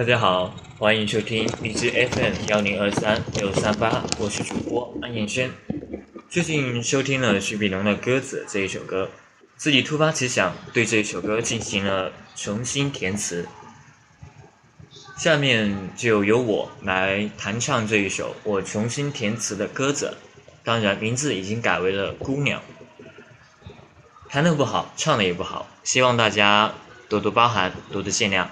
大家好，欢迎收听荔枝 FM 幺零二三六三八，我是主播安彦轩。最近收听了徐秉龙的《鸽子》这一首歌，自己突发奇想，对这首歌进行了重新填词。下面就由我来弹唱这一首我重新填词的歌子，当然名字已经改为了《姑娘》。弹的不好，唱的也不好，希望大家多多包涵，多多见谅。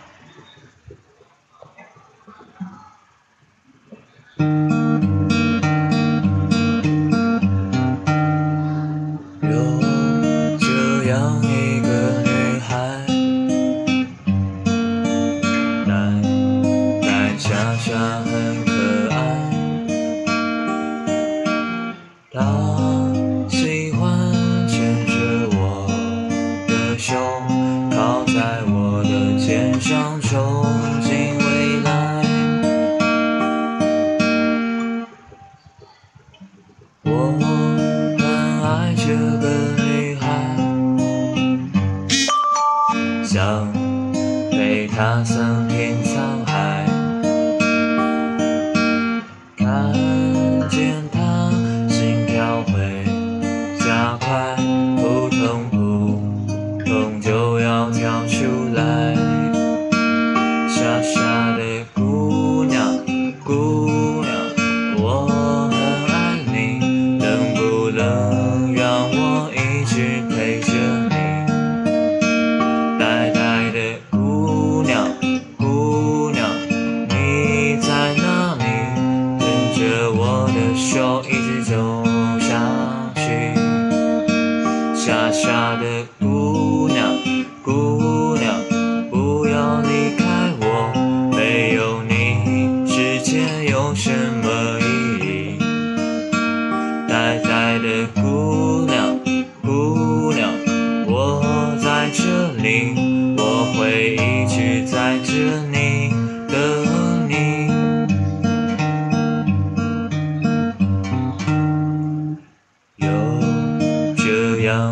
他桑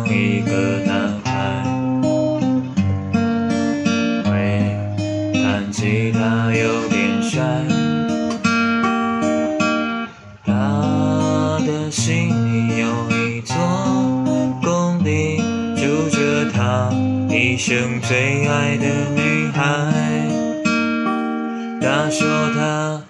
一个男孩，会弹吉他，有点帅。他的心里有一座工地，住着他。一生最爱的女孩，他说他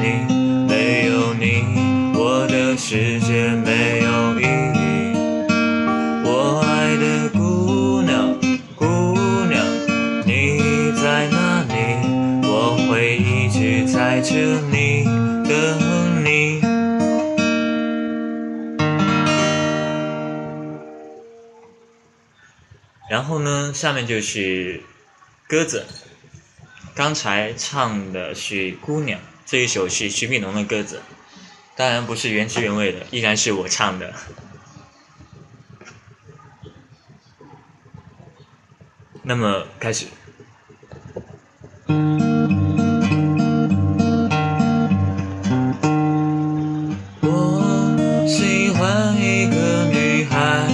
你？没有你，我的世界没有意义。我爱的姑娘，姑娘，你在哪里？我会一直在这里等你。然后呢，下面就是鸽子。刚才唱的是《姑娘》，这一首是徐秉龙的歌子，当然不是原汁原味的，依然是我唱的。那么开始。我喜欢一个女孩。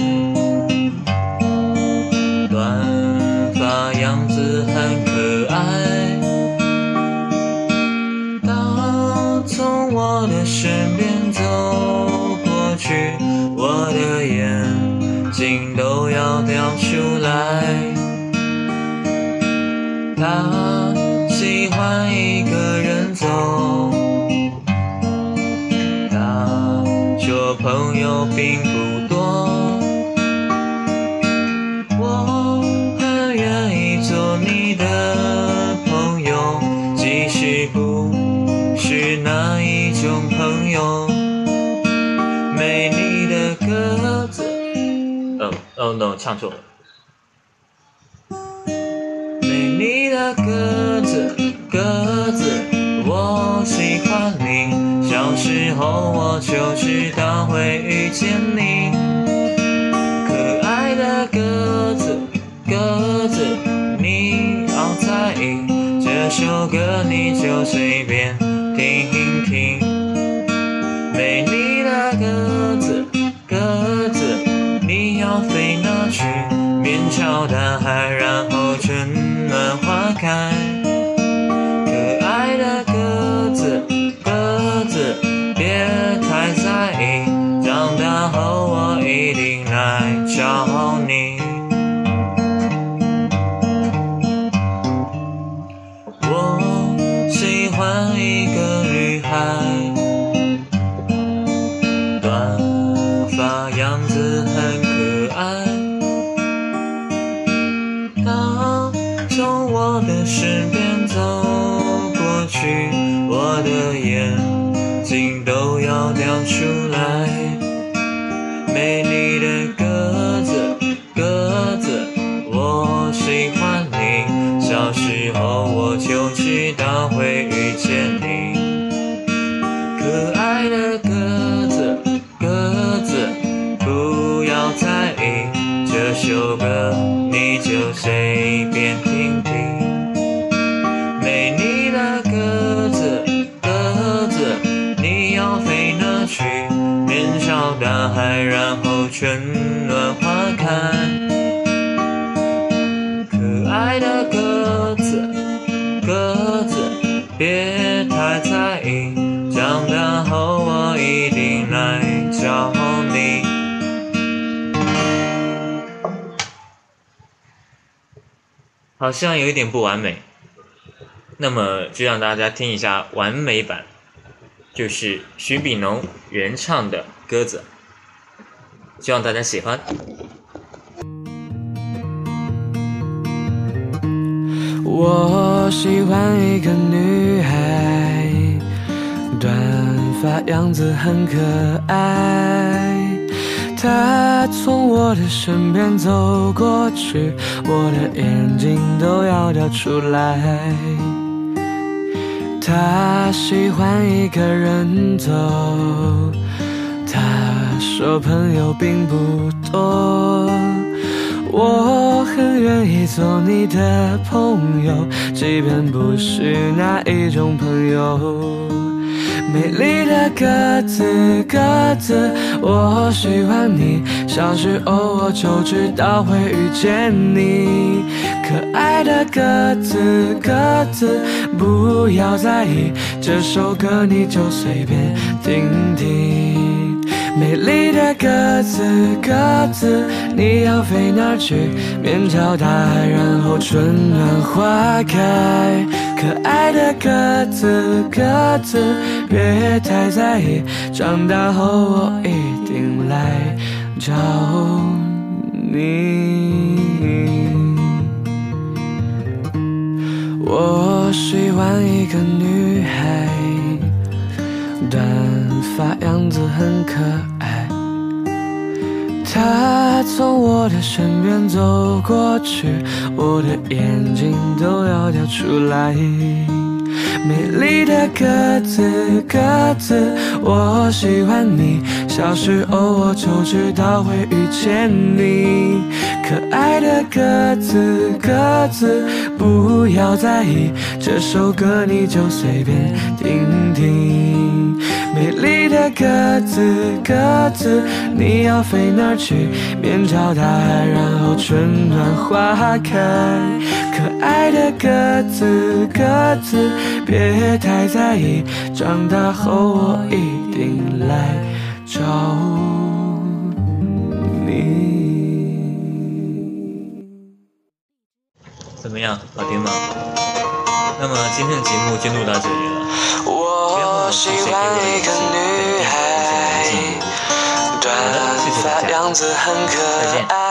短发样子很朋友并不多。我很愿意做你的朋友，即使不是那一种朋友。美丽的鸽子，哦哦，no，唱错了。美丽的鸽子，鸽子，我喜欢你，小时候我就知道会遇见你。可爱的鸽子，鸽子，你要在意，这首歌你就随便听听。美丽的鸽子，鸽子，你要飞哪去？面朝大海，然后春暖花开。我的眼睛都要掉出来。美丽的鸽子，鸽子，我喜欢你。小时候我就知道会遇见你。可爱的鸽春暖花开。可爱的鸽子，鸽子，别太在意，长大后我一定来找你。好像有一点不完美，那么就让大家听一下完美版，就是徐秉龙原唱的《鸽子》，希望大家喜欢。我喜欢一个女孩，短发样子很可爱。她从我的身边走过去，我的眼睛都要掉出来。她喜欢一个人走，她说朋友并不多。我很愿意做你的朋友，即便不是那一种朋友。美丽的鸽子，鸽子，我喜欢你。小时候我就知道会遇见你。可爱的鸽子，鸽子，不要在意，这首歌你就随便听听。美丽的鸽子，鸽子，你要飞哪去？面朝大海，然后春暖花开。可爱的鸽子，鸽子，别太在意，长大后我一定来找你。我喜欢一个女孩。短发样子很可爱，她从我的身边走过去，我的眼睛都要掉出来。美丽的鸽子，鸽子，我喜欢你。小时候我就知道会遇见你。可爱的鸽子，鸽子，不要在意，这首歌你就随便听听。的鸽子，鸽子，你要飞哪儿去？面朝大海，然后春暖花开。可爱的鸽子，鸽子，别太在意，长大后我一定来找你。怎么样，好听吗？那么今天的节目就录到这里了。我喜欢一个女孩，短发样子很可爱。